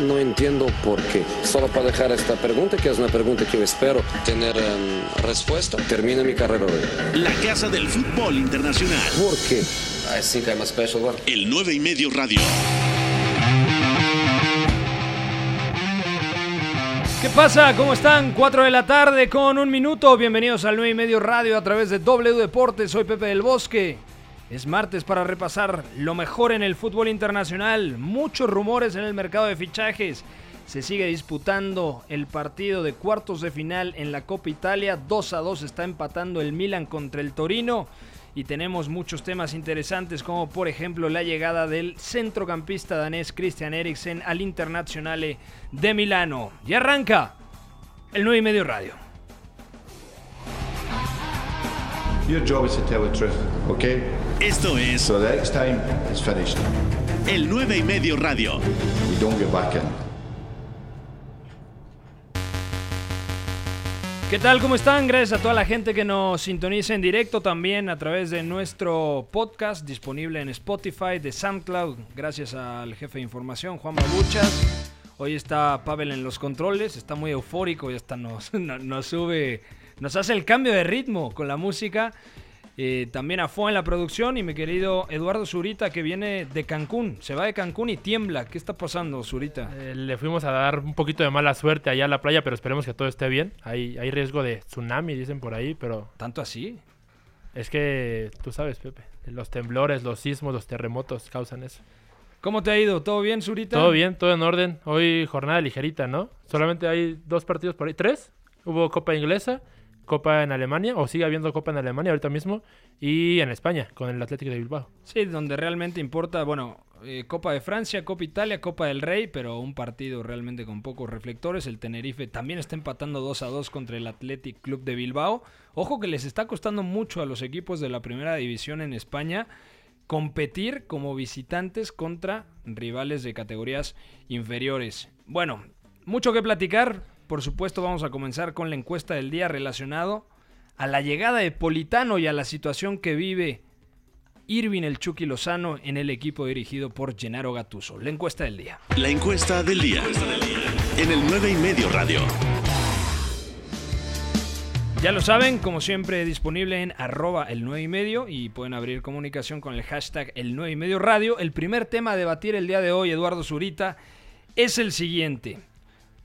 no entiendo por qué. Solo para dejar esta pregunta, que es una pregunta que yo espero tener em, respuesta, termine mi carrera hoy. La Casa del Fútbol Internacional. ¿Por qué? I think I'm a special one. El 9 y medio radio. ¿Qué pasa? ¿Cómo están? 4 de la tarde con un minuto. Bienvenidos al 9 y medio radio a través de W Deportes. Soy Pepe del Bosque. Es martes para repasar lo mejor en el fútbol internacional. Muchos rumores en el mercado de fichajes. Se sigue disputando el partido de cuartos de final en la Copa Italia. 2 a 2 está empatando el Milan contra el Torino. Y tenemos muchos temas interesantes como por ejemplo la llegada del centrocampista danés Christian Eriksen al Internazionale de Milano. Y arranca el 9 y medio radio. Your job is to tell the truth, okay? Esto es So the next time it's finished. el 9 y medio radio. You don't get back in. ¿Qué tal? ¿Cómo están? Gracias a toda la gente que nos sintoniza en directo también a través de nuestro podcast disponible en Spotify, de SoundCloud. Gracias al jefe de información, Juan Babuchas. Hoy está Pavel en los controles, está muy eufórico y hasta nos, no- nos sube, nos hace el cambio de ritmo con la música. Eh, también a Fo en la producción y mi querido Eduardo Zurita que viene de Cancún. Se va de Cancún y tiembla. ¿Qué está pasando, Zurita? Eh, le fuimos a dar un poquito de mala suerte allá a la playa, pero esperemos que todo esté bien. Hay, hay riesgo de tsunami, dicen por ahí, pero ¿Tanto así? es que tú sabes, Pepe, los temblores, los sismos, los terremotos causan eso. ¿Cómo te ha ido? ¿Todo bien, Zurita? Todo bien, todo en orden. Hoy jornada ligerita, ¿no? Solamente hay dos partidos por ahí. ¿Tres? Hubo Copa Inglesa, Copa en Alemania, o sigue habiendo Copa en Alemania ahorita mismo, y en España, con el Atlético de Bilbao. Sí, donde realmente importa, bueno, eh, Copa de Francia, Copa Italia, Copa del Rey, pero un partido realmente con pocos reflectores. El Tenerife también está empatando 2 a 2 contra el Athletic Club de Bilbao. Ojo que les está costando mucho a los equipos de la primera división en España competir como visitantes contra rivales de categorías inferiores. Bueno, mucho que platicar. Por supuesto, vamos a comenzar con la encuesta del día relacionado a la llegada de Politano y a la situación que vive Irving el Chucky Lozano en el equipo dirigido por Gennaro Gattuso. La encuesta del día. La encuesta del día. En el 9 y medio radio. Ya lo saben, como siempre disponible en arroba el 9 y medio y pueden abrir comunicación con el hashtag el 9 y medio radio. El primer tema a debatir el día de hoy, Eduardo Zurita, es el siguiente.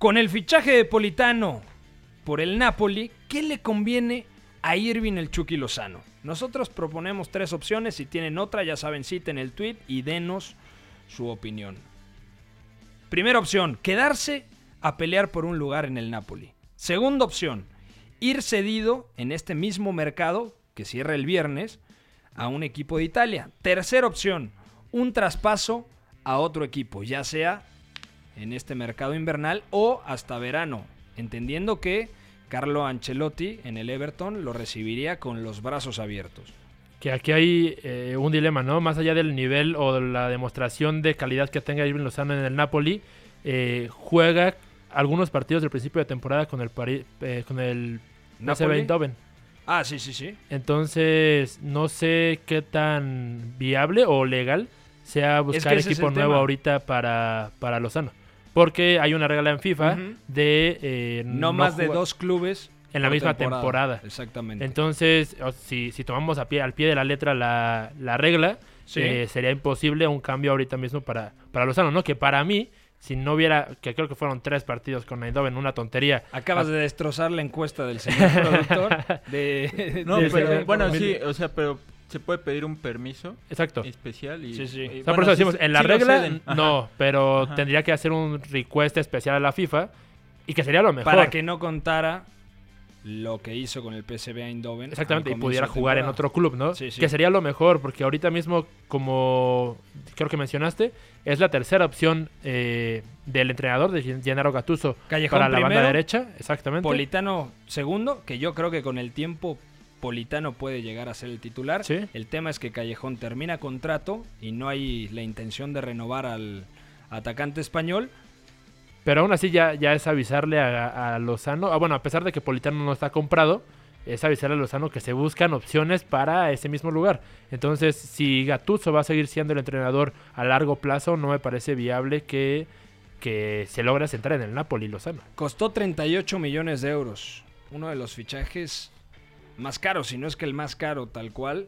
Con el fichaje de Politano por el Napoli, ¿qué le conviene a Irving el Chucky Lozano? Nosotros proponemos tres opciones, si tienen otra ya saben, citen el tweet y denos su opinión. Primera opción, quedarse a pelear por un lugar en el Napoli. Segunda opción, ir cedido en este mismo mercado, que cierra el viernes, a un equipo de Italia. Tercera opción, un traspaso a otro equipo, ya sea en este mercado invernal o hasta verano, entendiendo que Carlo Ancelotti en el Everton lo recibiría con los brazos abiertos. Que aquí hay eh, un dilema, ¿no? Más allá del nivel o la demostración de calidad que tenga Irving Lozano en el Napoli, eh, juega algunos partidos del principio de temporada con el, Pari- eh, con el. Eindhoven. Ah, sí, sí, sí. Entonces, no sé qué tan viable o legal sea buscar equipo nuevo tema. ahorita para, para Lozano. Porque hay una regla en FIFA de eh, No, más de dos clubes en la misma temporada. Exactamente. Entonces, o- si, si tomamos a pie, al pie de la letra la, la regla, Sí. eh, sería imposible un cambio ahorita mismo para, para Lozano, ¿no? Que para mí, si no hubiera, que creo que fueron tres partidos con Eindhoven, una tontería. Acabas de destrozar la encuesta del señor productor de, No, de- pero bueno, sí, o sea, pero se puede pedir un permiso Exacto. especial y... Sí, sí. y O sea, bueno, por eso sí- decimos, en la regla, no, pero Ajá. tendría que hacer un request especial a la FIFA y que sería lo mejor. Para que no contara lo que hizo con el PSV Eindhoven. Exactamente, y pudiera jugar en otro club, ¿no? Sí, sí. Que sería lo mejor, porque ahorita mismo, como creo que mencionaste, es la tercera opción eh, del entrenador de Gen- Gennaro Gattuso Callejón para la banda derecha, exactamente. Politano segundo, que yo creo que con el tiempo Politano puede llegar a ser el titular. Sí. El tema es que Callejón termina contrato y no hay la intención de renovar al atacante español. Pero aún así ya, ya es avisarle a, a Lozano, ah, bueno, a pesar de que Politano no está comprado, es avisarle a Lozano que se buscan opciones para ese mismo lugar. Entonces, si Gattuso va a seguir siendo el entrenador a largo plazo, no me parece viable que que se logra centrar en el Napoli Lozano. Costó 38 millones de euros. Uno de los fichajes más caros, si no es que el más caro tal cual,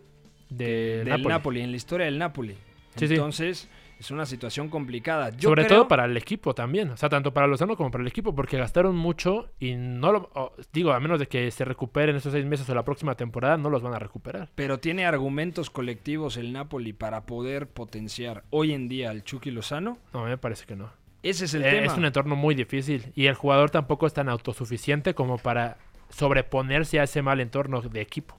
De del Napoli. Napoli. en la historia del Napoli. Sí, sí. Entonces, es una situación complicada. Yo Sobre creo- todo para el equipo también, o sea, tanto para Lozano como para el equipo, porque gastaron mucho y no lo, digo, a menos de que se recuperen esos seis meses o la próxima temporada, no los van a recuperar. Pero tiene argumentos colectivos el Napoli para poder potenciar hoy en día al Chucky Lozano. No, me parece que no. Ese es el Eh, tema. es un entorno muy difícil y el jugador tampoco es tan autosuficiente como para sobreponerse a ese mal entorno de equipo.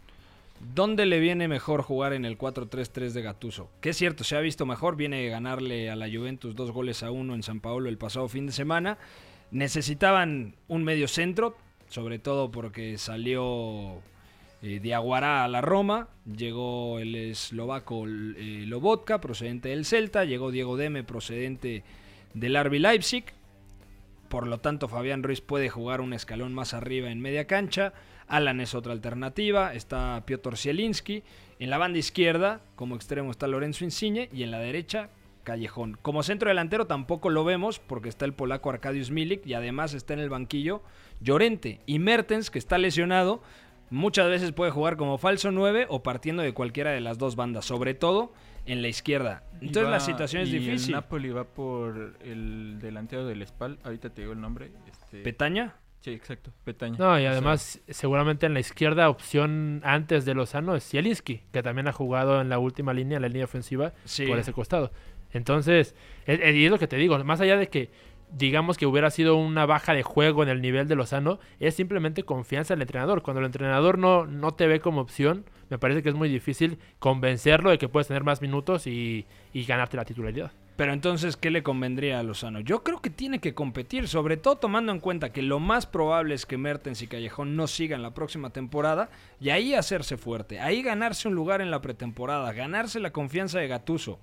¿Dónde le viene mejor jugar en el 4-3-3 de Gattuso? Que es cierto, se ha visto mejor. Viene de ganarle a la Juventus dos goles a uno en San Paolo el pasado fin de semana. Necesitaban un medio centro, sobre todo porque salió eh, Diaguará a la Roma. Llegó el eslovaco eh, Lobotka, procedente del Celta. Llegó Diego Deme, procedente del RB Leipzig. Por lo tanto, Fabián Ruiz puede jugar un escalón más arriba en media cancha. Alan es otra alternativa. Está Piotr Zielinski. En la banda izquierda, como extremo, está Lorenzo Insigne. Y en la derecha, Callejón. Como centro delantero tampoco lo vemos porque está el polaco Arkadiusz Milik. Y además está en el banquillo Llorente. Y Mertens, que está lesionado, muchas veces puede jugar como falso 9 o partiendo de cualquiera de las dos bandas. Sobre todo en la izquierda. Entonces va- la situación es y difícil. El Napoli va por el delantero del Spal. Ahorita te digo el nombre. Este, ¿Petaña? sí, exacto. Petaña. No, y O sea, además, seguramente en la izquierda, opción antes de Lozano es Zielinski, que también ha jugado en la última línea, en la línea ofensiva, Sí. por ese costado. Entonces, es, es- y es lo que te digo, más allá de que digamos que hubiera sido una baja de juego en el nivel de Lozano, es simplemente confianza del entrenador. Cuando el entrenador no, no te ve como opción, me parece que es muy difícil convencerlo de que puedes tener más minutos y, y ganarte la titularidad. Pero entonces, ¿qué le convendría a Lozano? Yo creo que tiene que competir, sobre todo tomando en cuenta que lo más probable es que Mertens y Callejón no sigan la próxima temporada y ahí hacerse fuerte, ahí ganarse un lugar en la pretemporada, ganarse la confianza de Gatuso.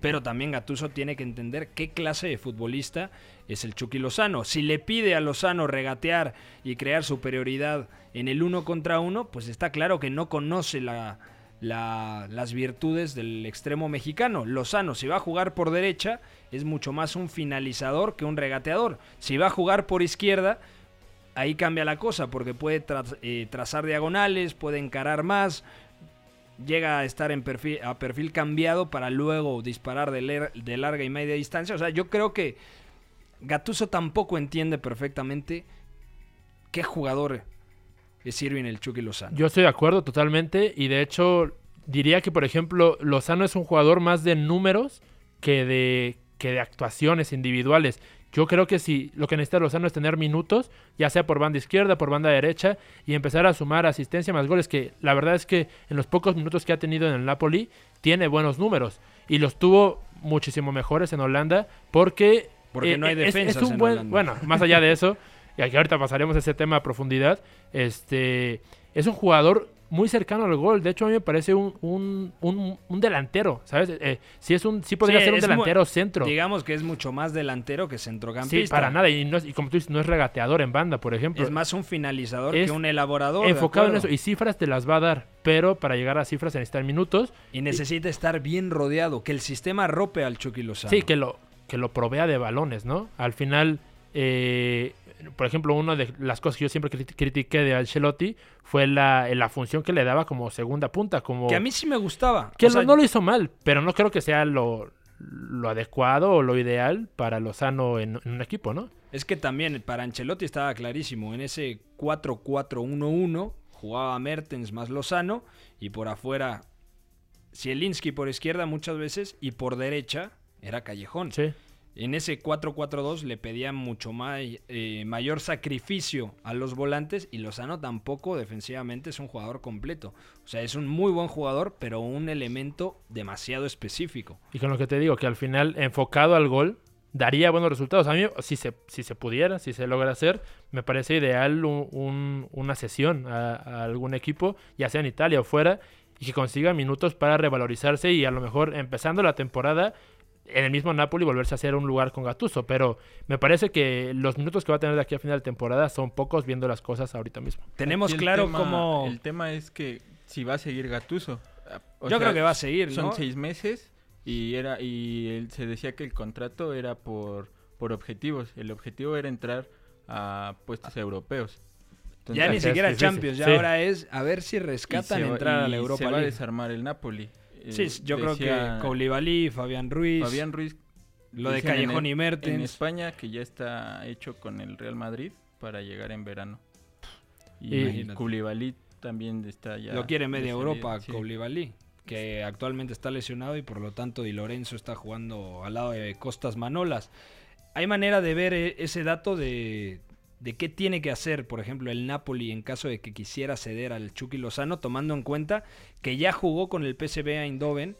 Pero también Gatuso tiene que entender qué clase de futbolista es el Chucky Lozano. Si le pide a Lozano regatear y crear superioridad en el uno contra uno, pues está claro que no conoce la, la- las virtudes del extremo mexicano. Lozano, si va a jugar por derecha, es mucho más un finalizador que un regateador. Si va a jugar por izquierda, ahí cambia la cosa, porque puede eh, trazar diagonales, puede encarar más, llega a estar en perfil, a perfil cambiado para luego disparar de, de larga y media distancia. O sea, yo creo que Gatuso tampoco entiende perfectamente qué jugador es Irving el Chucky Lozano. Yo estoy de acuerdo totalmente y de hecho diría que por ejemplo Lozano es un jugador más de números que de, que de actuaciones individuales. Yo creo que si lo que necesita Lozano es tener minutos, ya sea por banda izquierda, por banda derecha, y empezar a sumar asistencia más goles, que la verdad es que en los pocos minutos que ha tenido en el Napoli, tiene buenos números. Y los tuvo muchísimo mejores en Holanda, porque... Porque no hay defensas es un en buen, Holanda. Bueno, más allá de eso, y aquí ahorita pasaremos ese tema a profundidad, este es un jugador muy cercano al gol. De hecho, a mí me parece un, un, un- un delantero, ¿sabes? Eh, sí, es un, sí podría Sí, ser un delantero centro. Digamos que es mucho más delantero que centrocampista. Sí, para nada. Y, no es- y como tú dices, no es regateador en banda, por ejemplo. Es más un finalizador Es que un elaborador. enfocado en eso. Y cifras te las va a dar. Pero para llegar a cifras se necesitan minutos. Y necesita estar bien rodeado, que el sistema rope al Chucky Lozano. Sí, que lo, que lo provea de balones, ¿no? Al final, eh, por ejemplo, una de las cosas que yo siempre criti- critiqué de Ancelotti fue la, la función que le daba como segunda punta. Como... Que a mí sí me gustaba. Que O sea, no, no lo hizo mal, pero no creo que sea lo, lo adecuado o lo ideal para Lozano en, en un equipo, ¿no? Es que también para Ancelotti estaba clarísimo. En ese 4-4-1-1 jugaba Mertens más Lozano y por afuera Zielinski por izquierda muchas veces y por derecha era Callejón. Sí. En ese 4-4-2 le pedía mucho más, eh, mayor sacrificio a los volantes y Lozano tampoco defensivamente es un jugador completo. O sea, es un muy buen jugador, pero un elemento demasiado específico. Y con lo que te digo, que al final, enfocado al gol, daría buenos resultados. A mí, si se, si se pudiera, si se logra hacer, me parece ideal un- un- una sesión a algún equipo, ya sea en Italia o fuera, y que consiga minutos para revalorizarse y a lo mejor empezando la temporada en el mismo Napoli volverse a hacer un lugar con Gattuso. Pero me parece que los minutos que va a tener de aquí a final de temporada son pocos viendo las cosas ahorita mismo. Tenemos claro tema- cómo... El tema es que si va a seguir Gatuso. Yo creo que va a seguir, Son ¿no? seis meses y era y él- se decía que el contrato era por por objetivos. El objetivo era entrar a puestos europeos. ya ni siquiera. Champions, ya Sí. ahora es a ver si y rescatan entrar a la Europa se va a League. desarmar el Napoli. Sí, yo creo que Koulibaly, Fabian Ruiz, Fabián Ruiz. lo de en Callejón el- y En Mertens. España que ya está hecho con el Real Madrid para llegar en verano. Y. Koulibaly también está ya. lo quiere media Europa, sí. Koulibaly, que actualmente está lesionado y por lo tanto Di Lorenzo está jugando al lado de Costas Manolas. Hay manera de ver eh, ese dato de, de qué tiene que hacer, por ejemplo, el Napoli en caso de que quisiera ceder al Chucky Lozano, tomando en cuenta que ya jugó con el PSV Eindhoven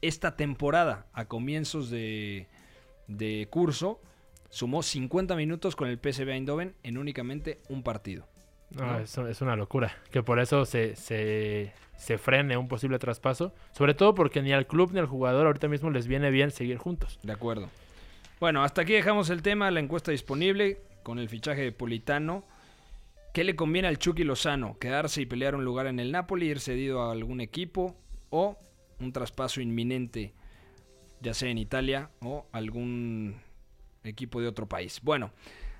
esta temporada a comienzos de, de curso. Sumó 50 minutos con el PSV Eindhoven en únicamente un partido. No, ¿no? eso es una locura. Que por eso se, se, se frene un posible traspaso. Sobre todo porque ni al club ni al jugador ahorita mismo les viene bien seguir juntos. De acuerdo. Bueno, hasta aquí dejamos el tema, la encuesta disponible con el fichaje de Politano. ¿Qué le conviene al Chucky Lozano? ¿Quedarse y pelear un lugar en el Napoli, ir cedido a algún equipo o un traspaso inminente, ya sea en Italia o algún equipo de otro país? Bueno,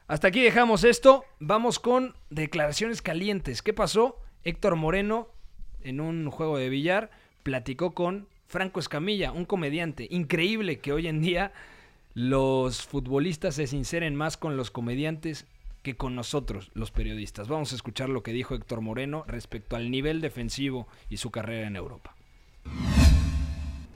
hasta aquí dejamos esto. Vamos con declaraciones calientes. ¿Qué pasó? Héctor Moreno, en un juego de billar, platicó con Franco Escamilla, un comediante. Increíble que hoy en día los futbolistas se sinceren más con los comediantes que con nosotros, los periodistas. Vamos a escuchar lo que dijo Héctor Moreno respecto al nivel defensivo y su carrera en Europa.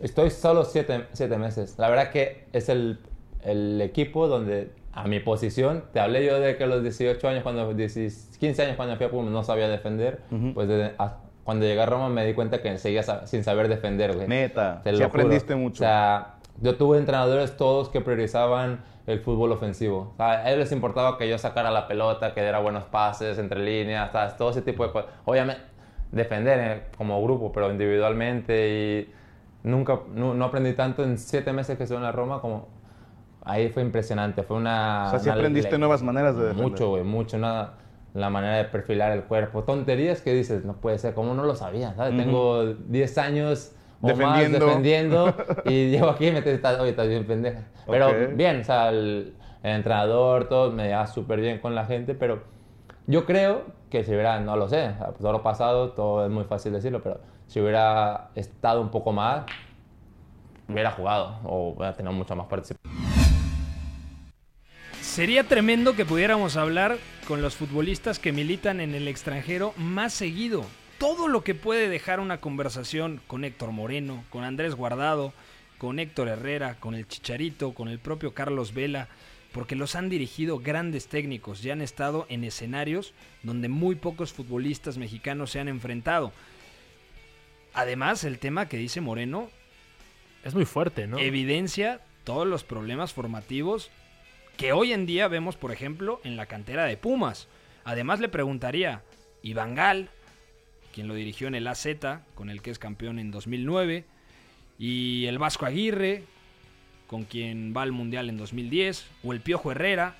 Estoy solo siete, siete meses. La verdad que es el, el equipo donde a mi posición, te hablé yo de que a los 18 años, cuando 16 15 años cuando fui a Pumas no sabía defender, pues desde- a- cuando llegué a Roma me di cuenta que seguía sin saber defender. güey. Neta, Te sí lo aprendiste juro. mucho. O sea, yo tuve entrenadores todos que priorizaban el fútbol ofensivo. O sea, a ellos les importaba que yo sacara la pelota, que diera buenos pases entre líneas, ¿sabes? todo ese tipo de cosas. Obviamente, defender eh, como grupo, pero individualmente. Y nunca, no, no aprendí tanto en siete meses que estuve en la Roma como... Ahí fue impresionante, fue una... O sea, sí una aprendiste nuevas maneras de defender. Mucho, güey, mucho. Una, la manera de perfilar el cuerpo. Tonterías que dices, no puede ser, como no lo sabía, ¿sabes? Ujú. Tengo 10 años o Defendiendo. más defendiendo y llego aquí y me estás, oye, estás bien pendeja. Pero bien, o sea, el, el entrenador, todo, me lleva súper bien con la gente, pero yo creo que si hubiera, no lo sé, pues, todo lo pasado, todo es muy fácil decirlo, pero si hubiera estado un poco más, hubiera jugado o hubiera tenido mucha más participación. Sería tremendo que pudiéramos hablar con los futbolistas que militan en el extranjero más seguido. Todo lo que puede dejar una conversación con Héctor Moreno, con Andrés Guardado, con Héctor Herrera, con el Chicharito, con el propio Carlos Vela, porque los han dirigido grandes técnicos y han estado en escenarios donde muy pocos futbolistas mexicanos se han enfrentado. Además, el tema que dice Moreno Es muy fuerte, ¿no? evidencia todos los problemas formativos que hoy en día vemos, por ejemplo, en la cantera de Pumas. Además le preguntaría, Iván Gal, quien lo dirigió en el AZ, con el que es campeón en 2009, y el Vasco Aguirre, con quien va al Mundial en 2010, o el Piojo Herrera,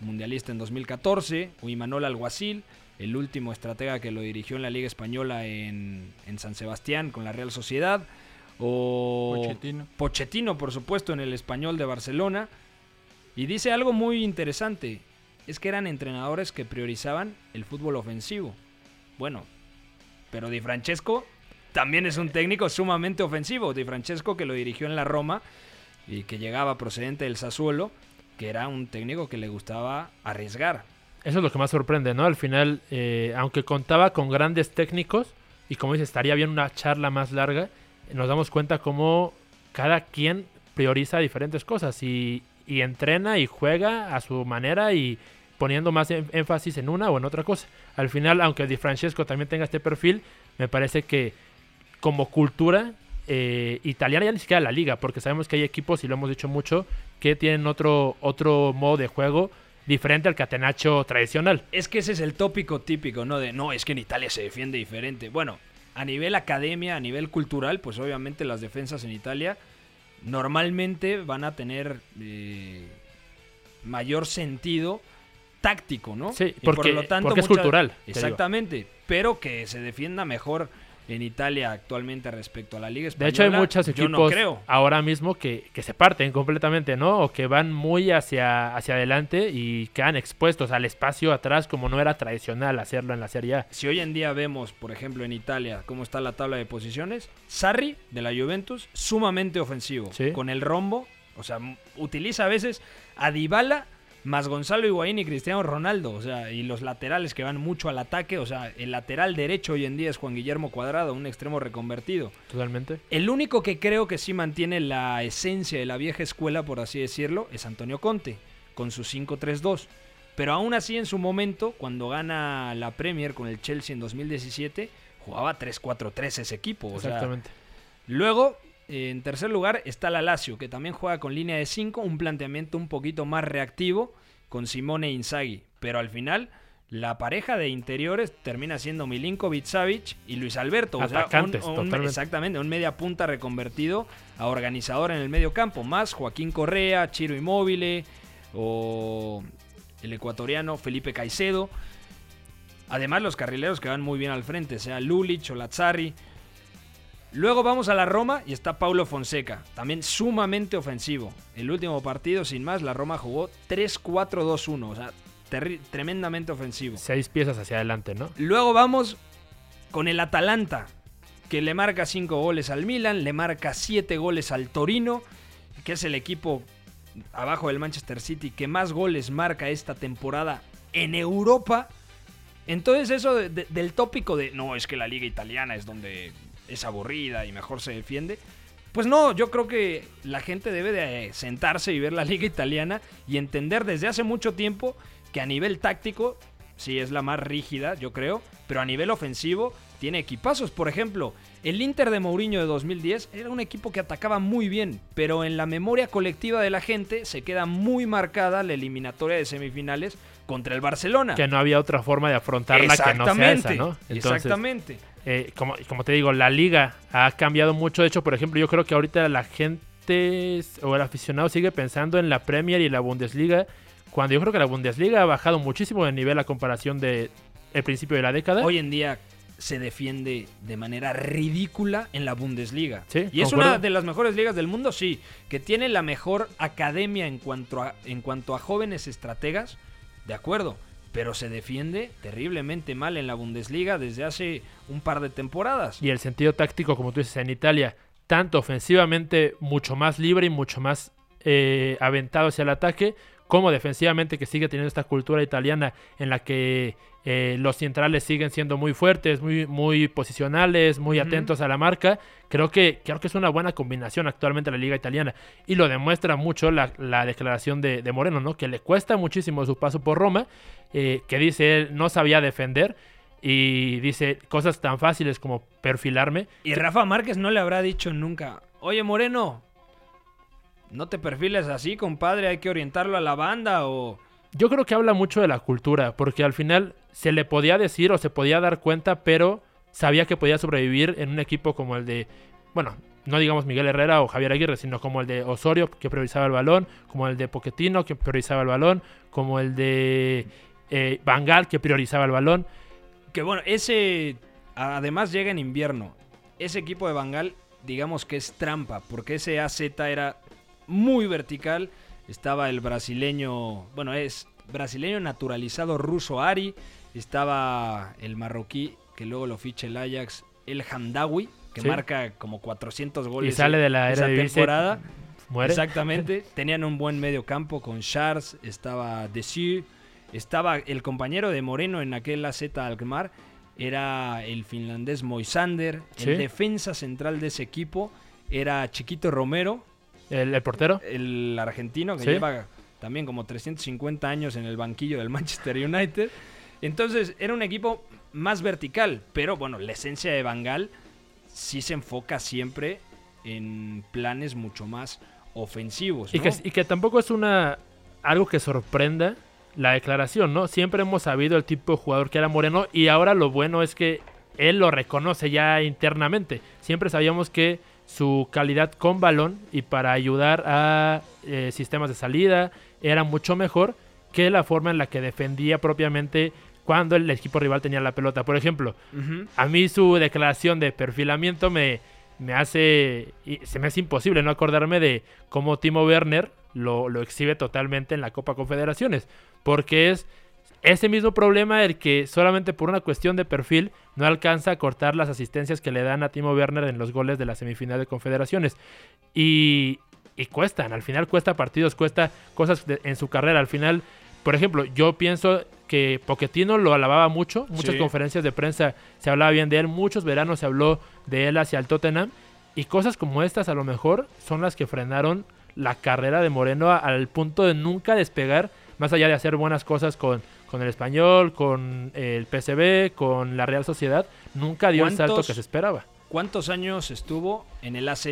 mundialista en 2014, o Imanol Alguacil, el último estratega que lo dirigió en la Liga Española en, en San Sebastián con la Real Sociedad, o Pochettino. Pochettino, por supuesto, en el español de Barcelona. Y dice algo muy interesante, es que eran entrenadores que priorizaban el fútbol ofensivo. Bueno, pero Di Francesco también es un técnico sumamente ofensivo. Di Francesco que lo dirigió en la Roma y que llegaba procedente del Sassuolo, que era un técnico que le gustaba arriesgar. Eso es lo que más sorprende, ¿no? Al final, eh, aunque contaba con grandes técnicos, y como dices, estaría bien una charla más larga, nos damos cuenta cómo cada quien prioriza diferentes cosas y entrena y juega a su manera y poniendo más em- énfasis en una o en otra cosa. Al final, aunque Di Francesco también tenga este perfil, me parece que como cultura eh, italiana, ya ni siquiera la liga, porque sabemos que hay equipos, y lo hemos dicho mucho, que tienen otro, otro modo de juego diferente al catenacho tradicional. Es que ese es el tópico típico, ¿no? De, no, es que en Italia se defiende diferente. Bueno, a nivel academia, a nivel cultural, pues obviamente las defensas en Italia normalmente van a tener eh, mayor sentido táctico, ¿no? Sí, Y por porque- lo tanto, porque es mucha- cultural, digo. Exactamente, pero que se defienda mejor en Italia actualmente respecto a la Liga De Española. hecho, hay muchos equipos no creo. ahora mismo que, que se parten completamente, ¿no? O que van muy hacia, hacia adelante y quedan expuestos al espacio atrás como no era tradicional hacerlo en la Serie A. Si hoy en día vemos, por ejemplo, en Italia, cómo está la tabla de posiciones, Sarri, de la Juventus, sumamente ofensivo. Sí. Con el rombo, o sea, utiliza a veces a Dybala más Gonzalo Higuaín y Cristiano Ronaldo, o sea, y los laterales que van mucho al ataque, o sea, el lateral derecho hoy en día es Juan Guillermo Cuadrado, un extremo reconvertido. Totalmente. El único que creo que sí mantiene la esencia de la vieja escuela, por así decirlo, es Antonio Conte, con su 5-3-2. Pero aún así, en su momento, cuando gana la Premier con el Chelsea en 2017, jugaba 3-4-3 ese equipo. O sea, Exactamente. luego, en tercer lugar, está la Lazio, que también juega con línea de 5, un planteamiento un poquito más reactivo con Simone Inzaghi. Pero al final, la pareja de interiores termina siendo Milinkovic Savic y Luis Alberto. O sea, un- Atacantes, exactamente, un media punta reconvertido a organizador en el medio campo. Más Joaquín Correa, Chiro Immobile o el ecuatoriano Felipe Caicedo. Además, los carrileros que van muy bien al frente, sea Lulich o Lazzari. Luego vamos a la Roma y está Paulo Fonseca, también sumamente ofensivo. El último partido, sin más, la Roma jugó 3-4-2-1, o sea, tremendamente ofensivo. Seis piezas hacia adelante, ¿no? Luego vamos con el Atalanta, que le marca 5 goles al Milan, le marca 7 goles al Torino, que es el equipo abajo del Manchester City que más goles marca esta temporada en Europa. Entonces eso de- de- del tópico de, no, es que la liga italiana es donde es aburrida y mejor se defiende. Pues no, yo creo que la gente debe de eh, sentarse y ver la liga italiana y entender desde hace mucho tiempo que a nivel táctico sí es la más rígida, yo creo, pero a nivel ofensivo tiene equipazos. Por ejemplo, el Inter de Mourinho de 2010 era un equipo que atacaba muy bien, pero en la memoria colectiva de la gente se queda muy marcada la eliminatoria de semifinales contra el Barcelona. Que no había otra forma de afrontarla que no sea esa, ¿no? exactamente. Eh, como, como te digo, la liga ha cambiado mucho. De hecho, por ejemplo, yo creo que ahorita la gente o el aficionado sigue pensando en la Premier y la Bundesliga, cuando yo creo que la Bundesliga ha bajado muchísimo de nivel a comparación de el principio de la década. Hoy en día se defiende de manera ridícula en la Bundesliga. Sí, y es concuerdo. una de las mejores ligas del mundo, sí, que tiene la mejor academia en cuanto a, en cuanto a jóvenes estrategas, de acuerdo, pero se defiende terriblemente mal en la Bundesliga desde hace un par de temporadas. y el sentido táctico, como tú dices, en Italia, tanto ofensivamente mucho más libre y mucho más eh, aventado hacia el ataque, como defensivamente que sigue teniendo esta cultura italiana en la que eh, los centrales siguen siendo muy fuertes, muy, muy posicionales, muy atentos a la marca. Creo que, creo que es una buena combinación actualmente la liga italiana y lo demuestra mucho la, la declaración de, de Moreno, ¿no? que le cuesta muchísimo su paso por Roma, eh, que dice él no sabía defender y dice cosas tan fáciles como perfilarme Y Rafa Márquez no le habrá dicho nunca, oye Moreno, no te perfiles así, compadre, hay que orientarlo a la banda o... Yo creo que habla mucho de la cultura, porque al final se le podía decir o se podía dar cuenta, pero sabía que podía sobrevivir en un equipo como el de, bueno, no digamos Miguel Herrera o Javier Aguirre, sino como el de Osorio, que priorizaba el balón, como el de Poquetino, que priorizaba el balón, como el de eh, Bangal, que priorizaba el balón. Que bueno, ese además llega en invierno. Ese equipo de Bangal, digamos que es trampa, porque ese AZ era muy vertical. Estaba el brasileño, bueno, es brasileño naturalizado ruso Ari. Estaba el marroquí, que luego lo ficha el Ajax, el Hamdawi, que Sí. marca como 400 Y goles sale de la esa era de temporada. Muere. Exactamente. Tenían un buen medio campo con Charles, estaba Desir, estaba el compañero de Moreno en aquel AZ Alkmaar, era el finlandés Moisander, Sí. el defensa central de ese equipo era Chiquito Romero, El, el portero. el argentino que Sí. lleva también como 350 años en el banquillo del Manchester United. Entonces era un equipo más vertical, pero bueno, la esencia de Bangal sí se enfoca siempre en planes mucho más ofensivos. Y, que, y que tampoco es una algo que sorprenda la declaración, ¿no? Siempre hemos sabido el tipo de jugador que era Moreno y ahora lo bueno es que él lo reconoce ya internamente. Siempre sabíamos que su calidad con balón y para ayudar a eh, sistemas de salida era mucho mejor que la forma en la que defendía propiamente cuando el equipo rival tenía la pelota. Por ejemplo, a mí su declaración de perfilamiento me, me hace. Se me hace imposible no acordarme de cómo Timo Werner lo, lo exhibe totalmente en la Copa Confederaciones. Porque es ese mismo problema el que solamente por una cuestión de perfil no alcanza a cortar las asistencias que le dan a Timo Werner en los goles de la semifinal de Confederaciones. Y, y cuestan, al final cuesta partidos, cuesta cosas de- en su carrera. Al final, por ejemplo, yo pienso que Pochettino lo alababa mucho, muchas Sí. conferencias de prensa se hablaba bien de él, muchos veranos se habló de él hacia el Tottenham y cosas como estas a lo mejor son las que frenaron la carrera de Moreno al punto de nunca despegar, más allá de hacer buenas cosas con, con el español, con el PSV, con la Real Sociedad, nunca dio el salto ¿Cuántos- que se esperaba. ¿Cuántos años estuvo en el AZ?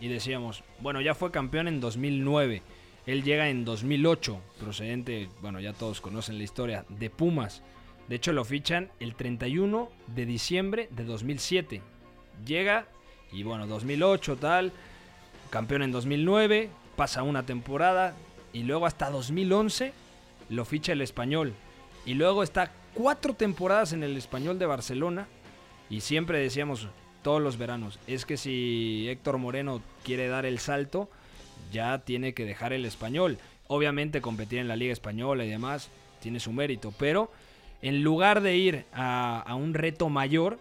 Y decíamos, bueno, ya fue campeón en 2009. Él llega en 2008, procedente, bueno, ya todos conocen la historia, de Pumas. De hecho, lo fichan el 31 de diciembre de 2007. Llega y bueno, 2008 tal, campeón en 2009, pasa una temporada y luego hasta 2011 lo ficha el español. Y luego está cuatro temporadas en el español de Barcelona y siempre decíamos todos los veranos, es que si Héctor Moreno quiere dar el salto, ya tiene que dejar el español. Obviamente competir en la Liga Española y demás tiene su mérito, pero en lugar de ir a, un reto mayor,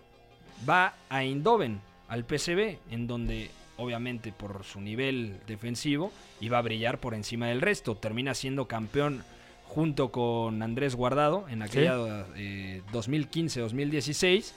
va a Eindhoven, al PSV, en donde obviamente por su nivel defensivo iba a brillar por encima del resto. Termina siendo campeón junto con Andrés Guardado en aquella eh, 2015-2016.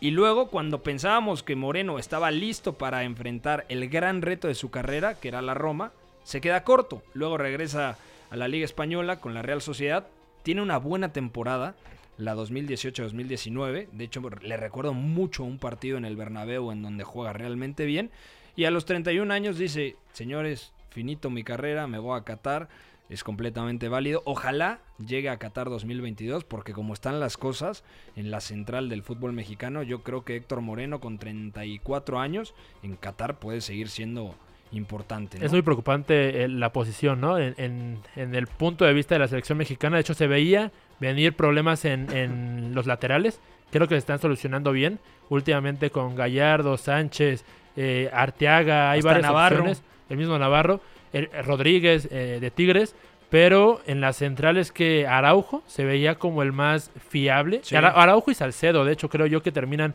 Y luego, cuando pensábamos que Moreno estaba listo para enfrentar el gran reto de su carrera, que era la Roma, se queda corto. Luego regresa a la Liga Española con la Real Sociedad. Tiene una buena temporada, la 2018-2019. De hecho, le recuerdo mucho un partido en el Bernabéu en donde juega realmente bien. Y a los 31 años dice, señores, finito mi carrera, me voy a Qatar. Es completamente válido. Ojalá llegue a Qatar 2022 porque como están las cosas en la central del fútbol mexicano, yo creo que Héctor Moreno con 34 años en Qatar puede seguir siendo importante. ¿no? Es muy preocupante eh, la posición, ¿no? En, en- en el punto de vista de la selección mexicana, de hecho se veía venir problemas en, en los laterales. Creo que se están solucionando bien. Últimamente con Gallardo, Sánchez, eh, Arteaga, hay Hasta varias Navarro. opciones. El mismo Navarro, el, el Rodríguez eh, de Tigres. Pero en las centrales que Araujo se veía como el más fiable. Sí. Ara- Araujo y Salcedo, de hecho, creo yo que terminan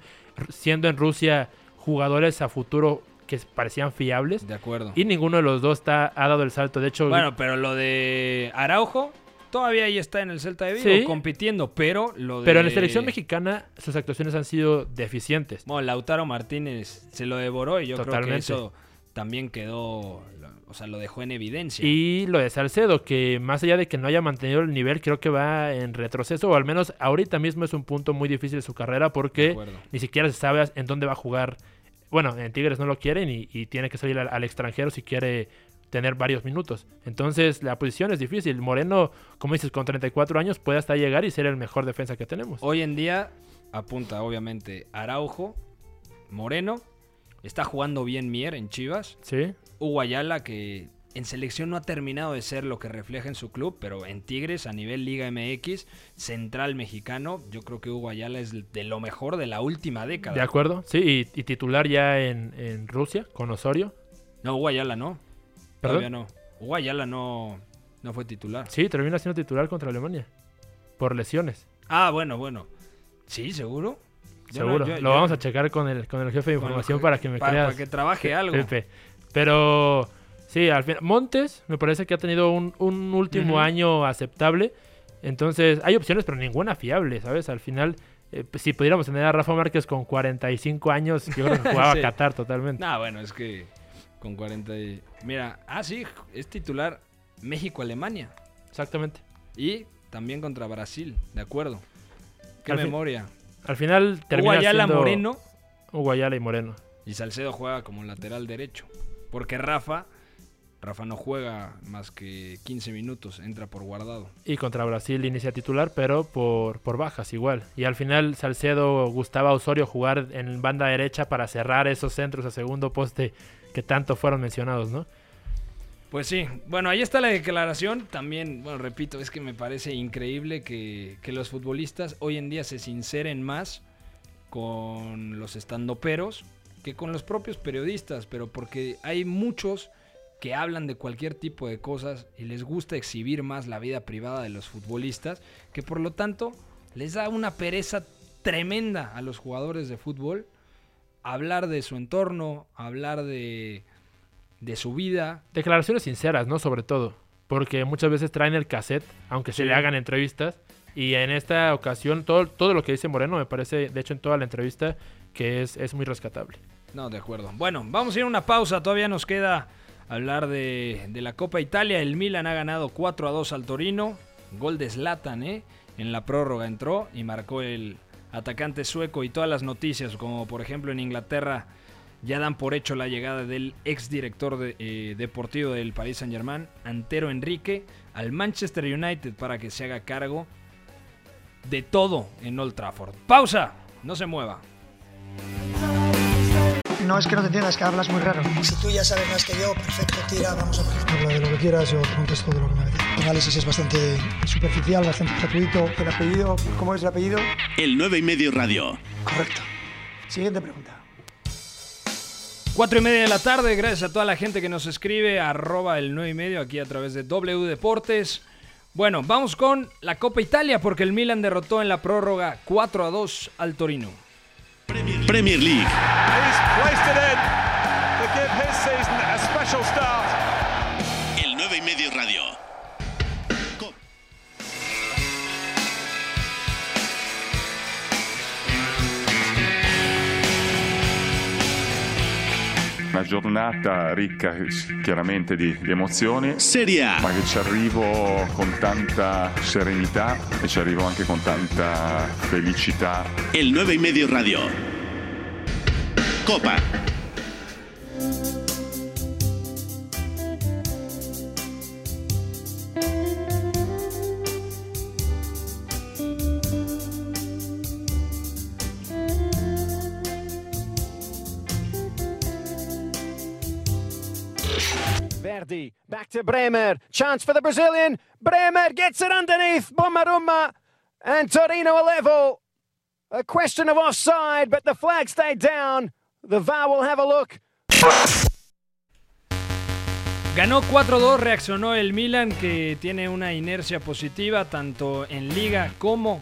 siendo en Rusia jugadores a futuro que parecían fiables. De acuerdo. Y ninguno de los dos está, ha dado el salto. De hecho, Bueno, pero lo de Araujo todavía ahí está en el Celta de Vigo Sí. compitiendo, pero lo de... pero en la selección mexicana sus actuaciones han sido deficientes. Bueno, Lautaro Martínez se lo devoró y yo creo que eso también quedó, o sea, lo dejó en evidencia. Y lo de Salcedo, que más allá de que no haya mantenido el nivel, creo que va en retroceso, o al menos ahorita mismo es un punto muy difícil de su carrera porque ni siquiera se sabe en dónde va a jugar. Bueno, en Tigres no lo quieren y, y tiene que salir al, al extranjero si quiere tener varios minutos. Entonces la posición es difícil. Moreno, como dices, con 34 años puede hasta llegar y ser el mejor defensa que tenemos. Hoy en día apunta obviamente Araujo, Moreno, está jugando bien Mier en Chivas, Sí, Hugo Ayala que en selección no ha terminado de ser lo que refleja en su club, pero en Tigres a nivel Liga MX, central mexicano, yo creo que Hugo Ayala es de lo mejor de la última década. de acuerdo. Sí, y, y titular ya en, en Rusia con Osorio. No, Hugo Ayala no. ¿Perdón? Todavía no. Hugo Ayala no, no fue titular. Sí, termina siendo titular contra Alemania. Por lesiones. Ah, bueno, bueno. Sí, seguro. No- Seguro. yo- Lo yo- vamos a checar con el, con el jefe de información para que me para- creas. para que trabaje algo. Pepe. Pero sí, al final. Montes me parece que ha tenido un, un último año aceptable. Entonces, hay opciones, pero ninguna fiable, ¿sabes? Al final, eh, pues, si pudiéramos tener a Rafa Márquez con 45 años, yo creo que jugaba Sí. a Qatar totalmente. Nah, bueno, es que con 40 y... Mira, ah, sí, es titular México-Alemania. Exactamente. Y también contra Brasil, de acuerdo. Qué Al memoria. Al final termina Ayala siendo Moreno Hugo Ayala y Moreno. y Salcedo juega como lateral derecho. Porque Rafa, Rafa no juega más que 15 minutos, entra por guardado. Y contra Brasil inicia titular, pero por, por bajas igual. Y al final Salcedo gustaba a Osorio jugar en banda derecha para cerrar esos centros a segundo poste que tanto fueron mencionados, ¿no? Pues sí, bueno, ahí está la declaración. También, bueno, repito, es que me parece increíble que, que los futbolistas hoy en día se sinceren más con los estandoperos que con los propios periodistas, pero porque hay muchos que hablan de cualquier tipo de cosas y les gusta exhibir más la vida privada de los futbolistas, que por lo tanto les da una pereza tremenda a los jugadores de fútbol hablar de su entorno, hablar de, de su vida. Declaraciones sinceras, ¿no? Sobre todo. Porque muchas veces traen el cassette, aunque se le hagan entrevistas. Y en esta ocasión, todo, todo lo que dice Moreno me parece, de hecho, en toda la entrevista, que es, es muy rescatable. No, de acuerdo. Bueno, vamos a ir a una pausa. Todavía nos queda hablar de, de la Copa Italia. El Milan ha ganado 4 a 2 al Torino. Gol de Zlatan, ¿eh? En la prórroga entró y marcó el atacante sueco. Y todas las noticias, como por ejemplo en Inglaterra, ya dan por hecho la llegada del exdirector de, eh, deportivo del Paris Saint-Germain, Antero Enrique, al Manchester United para que se haga cargo de todo en Old Trafford. Pausa, no se mueva. No es que no te entiendas, que hablas muy raro. Si tú ya sabes más que yo, perfecto, tira, vamos a por Habla de lo que quieras, yo te contesto de lo que me apetece. El análisis es bastante superficial, bastante gratuito. El apellido, ¿cómo es el apellido? El 9 y medio radio. Correcto. Siguiente pregunta. Cuatro y media de la tarde, gracias a toda la gente que nos escribe, arroba el 9 y medio aquí a través de W Deportes. Bueno, vamos con la Copa Italia porque el Milan derrotó en la prórroga 4 a 2 al Torino. Premier League. El 9 y medio radio. Una giornata ricca chiaramente di, di emozioni, Serie A. ma che ci arrivo con tanta serenità e ci arrivo anche con tanta felicità. El 9 y medio radio. Copa. Back to Bremer. Chance for the Brazilian. Bremer gets it underneath Bommarumma. And Torino a level. A question of offside, but the flag stayed down. The VAR will have a look. Ganó 4-2, reaccionó el Milan que tiene una inercia positiva tanto en Liga como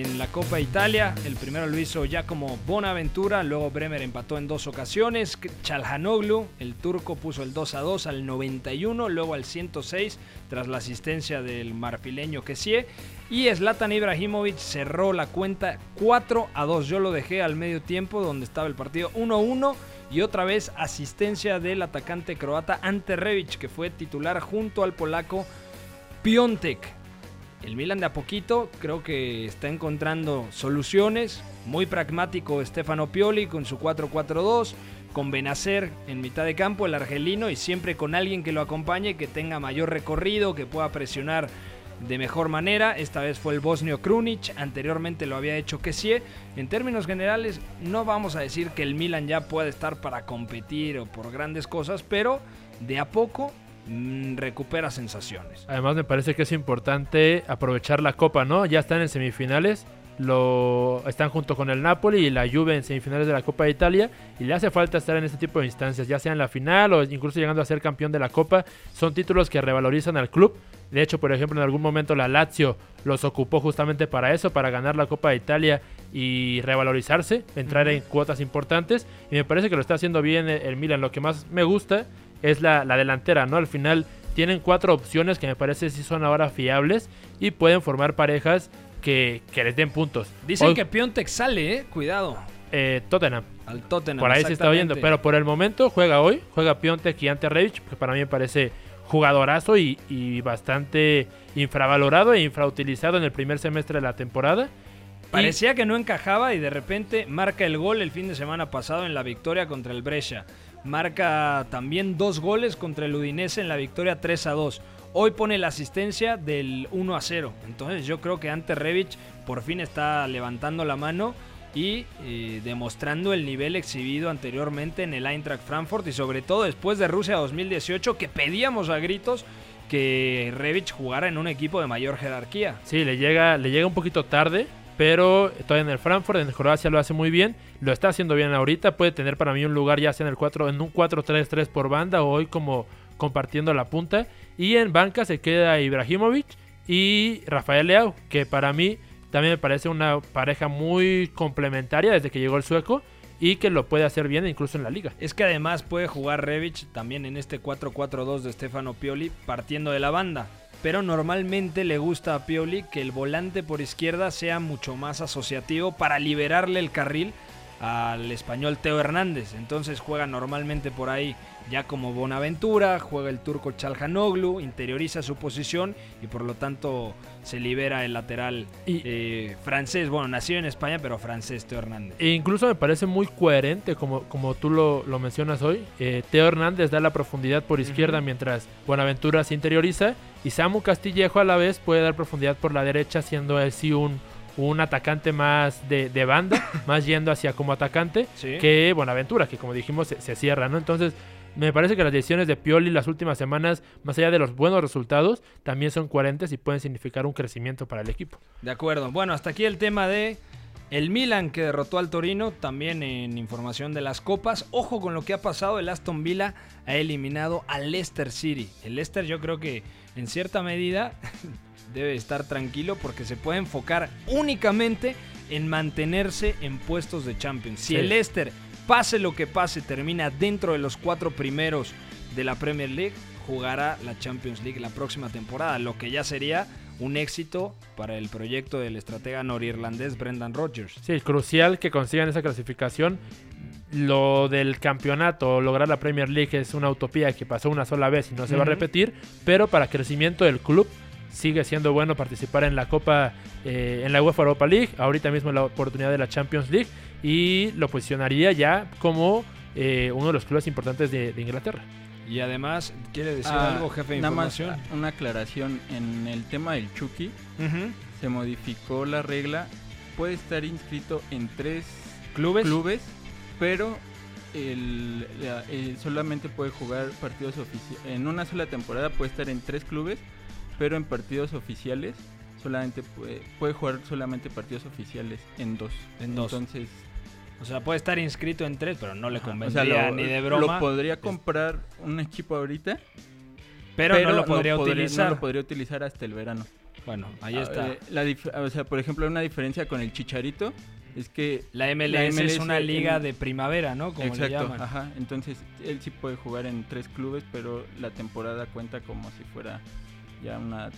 en la Copa Italia. El primero lo hizo ya como Bonaventura, luego Bremer empató en dos ocasiones. Chalhanoglu, el turco, puso el 2-2 al 91, luego al 106 tras la asistencia del marfileño Kessie. Y Zlatan Ibrahimovic cerró la cuenta 4-2. Yo lo dejé al medio tiempo donde estaba el partido 1-1 y otra vez asistencia del atacante croata Ante Rebic que fue titular junto al polaco Piontek. El Milan de a poquito creo que está encontrando soluciones. Muy pragmático Stefano Pioli con su 4-4-2. Con Benacer en mitad de campo, el argelino, y siempre con alguien que lo acompañe, que tenga mayor recorrido, que pueda presionar de mejor manera. Esta vez fue el bosnio Krunic, anteriormente lo había hecho Kessie. En términos generales, no vamos a decir que el Milan ya puede estar para competir o por grandes cosas, pero de a poco mm, recupera sensaciones. Además, me parece que es importante aprovechar la copa, ¿no? Ya están en semifinales, lo están junto con el Napoli y la Juve en semifinales de la Copa de Italia y le hace falta estar en este tipo de instancias, ya sea en la final o incluso llegando a ser campeón de la Copa. Son títulos que revalorizan al club. De hecho, por ejemplo, en algún momento la Lazio los ocupó justamente para eso, para ganar la Copa de Italia y revalorizarse, entrar en cuotas importantes. Y me parece que lo está haciendo bien el el Milan. Lo que más me gusta es la, la delantera, ¿no? Al final tienen cuatro opciones que me parece sí son ahora fiables y pueden formar parejas que, que les den puntos. Dicen Hoy, que Piontek sale, eh, cuidado. eh, Tottenham. Al Tottenham. Por ahí se está oyendo. Pero por el momento juega hoy. Juega Piontek y Ante Rebic, que para mí me parece jugadorazo y, y bastante infravalorado e infrautilizado en el primer semestre de la temporada. Y- Parecía que no encajaba y de repente marca el gol el fin de semana pasado en la victoria contra el Brescia. Marca también dos goles contra el Udinese en la victoria 3 a 2. Hoy pone la asistencia del 1 a 0. Entonces yo creo que Ante Rebic por fin está levantando la mano y eh, demostrando el nivel exhibido anteriormente en el Eintracht Frankfurt y sobre todo después de Rusia 2018 que pedíamos a gritos que Revich jugara en un equipo de mayor jerarquía. Sí, le llega, le llega un poquito tarde, pero todavía en el Frankfurt, en Croacia lo hace muy bien, lo está haciendo bien ahorita, puede tener para mí un lugar ya sea en el 4 en un 4-3-3 por banda o hoy como compartiendo la punta y en banca se queda Ibrahimovic y Rafael Leao, que para mí también me parece una pareja muy complementaria desde que llegó el sueco y que lo puede hacer bien incluso en la liga. Es que además puede jugar Revich también en este 4-4-2 de Stefano Pioli partiendo de la banda. Pero normalmente le gusta a Pioli que el volante por izquierda sea mucho más asociativo para liberarle el carril al español Teo Hernández. Entonces juega normalmente por ahí ya como Bonaventura, juega el turco Chalhanoglu, interioriza su posición y por lo tanto se libera el lateral eh, francés. Bueno, nació en España, pero francés Teo Hernández. E incluso me parece muy coherente, como, como tú lo, lo mencionas hoy. Eh, Teo Hernández da la profundidad por izquierda mientras Bonaventura se interioriza y Samu Castillejo a la vez puede dar profundidad por la derecha, siendo así un un atacante más de, de banda, más yendo hacia como atacante que Buenaventura, que como dijimos se, se, cierra, ¿no? Entonces, me parece que las decisiones de Pioli las últimas semanas, más allá de los buenos resultados, también son coherentes y pueden significar un crecimiento para el equipo. De acuerdo. Bueno, hasta aquí el tema de el Milan que derrotó al Torino, también en información de las copas. Ojo con lo que ha pasado, el Aston Villa ha eliminado al Leicester City. El Leicester yo creo que en cierta medida debe estar tranquilo porque se puede enfocar únicamente en mantenerse en puestos de Champions. Si sí. el Leicester, pase lo que pase, termina dentro de los cuatro primeros de la Premier League, jugará la Champions League la próxima temporada, lo que ya sería un éxito para el proyecto del estratega norirlandés Brendan Rodgers. Sí, crucial que consigan esa clasificación. Lo del campeonato, lograr la Premier League es una utopía que pasó una sola vez y no se uh -huh. va a repetir, pero para crecimiento del club sigue siendo bueno participar en la Copa, eh, en la UEFA Europa League, ahorita mismo la oportunidad de la Champions League y lo posicionaría ya como eh, uno de los clubes importantes de, de, Inglaterra. Y además, ¿quiere decir ah, algo, jefe de nada información? Más una aclaración, en el tema del Chucky, uh -huh. se modificó la regla, puede estar inscrito en tres clubes, clubes pero el, el, solamente puede jugar partidos oficiales, en una sola temporada puede estar en tres clubes, pero en partidos oficiales solamente puede, puede jugar solamente partidos oficiales en dos. En dos. Entonces, o sea, puede estar inscrito en tres, pero no le convendría o sea, lo, ni de broma. Lo podría comprar un equipo ahorita, pero, pero no lo podría no utilizar. No lo podría utilizar hasta el verano. Bueno, ahí está. Eh, la o sea, por ejemplo, una diferencia con el Chicharito es que la MLS, la MLS es una liga en, de primavera, ¿no? Como exacto, le llaman. Ajá, entonces él sí puede jugar en tres clubes, pero la temporada cuenta como si fuera ya una,